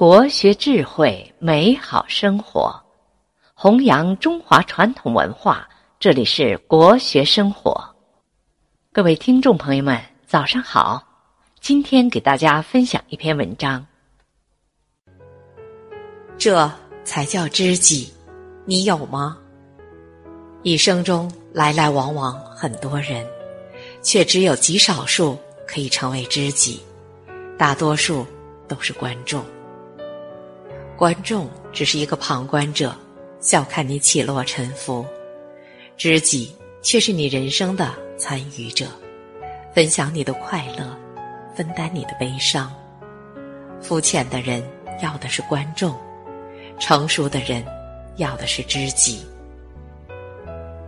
国学智慧，美好生活，弘扬中华传统文化。这里是国学生活，各位听众朋友们，早上好！今天给大家分享一篇文章，这才叫知己，你有吗？一生中来来往往很多人，却只有极少数可以成为知己，大多数都是观众。观众只是一个旁观者，笑看你起落沉浮；知己却是你人生的参与者，分享你的快乐，分担你的悲伤。肤浅的人要的是观众，成熟的人要的是知己。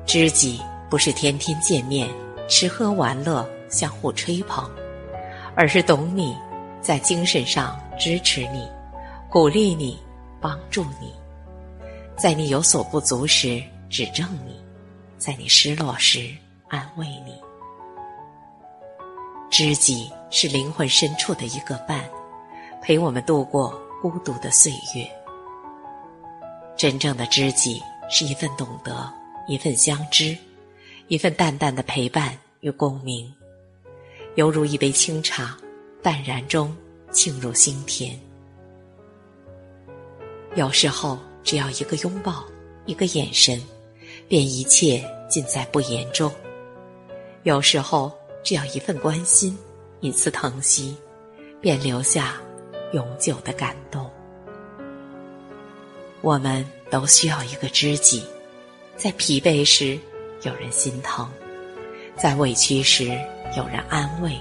知己不是天天见面，吃喝玩乐相互吹捧，而是懂你，在精神上支持你。鼓励你，帮助你，在你有所不足时指正你，在你失落时安慰你。知己是灵魂深处的一个伴，陪我们度过孤独的岁月。真正的知己是一份懂得，一份相知，一份淡淡的陪伴与共鸣，犹如一杯清茶，淡然中沁入心田。有时候，只要一个拥抱，一个眼神，便一切尽在不言中；有时候，只要一份关心，一次疼惜，便留下永久的感动。我们都需要一个知己，在疲惫时有人心疼，在委屈时有人安慰，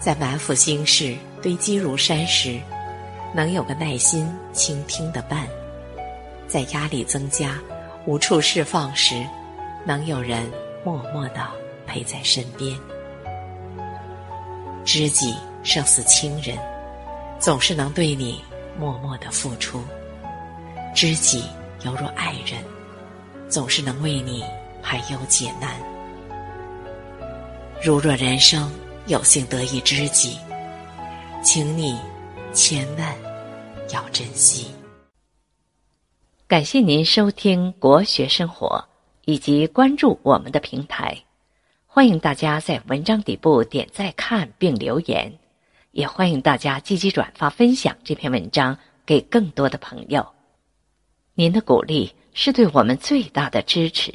在满腹心事堆积如山时。能有个耐心倾听的伴，在压力增加、无处释放时，能有人默默的陪在身边。知己胜似亲人，总是能对你默默的付出；知己犹如爱人，总是能为你排忧解难。如若人生有幸得一知己，请你。千万要珍惜。感谢您收听国学生活，以及关注我们的平台。欢迎大家在文章底部点赞看并留言，也欢迎大家积极转发分享这篇文章给更多的朋友。您的鼓励是对我们最大的支持。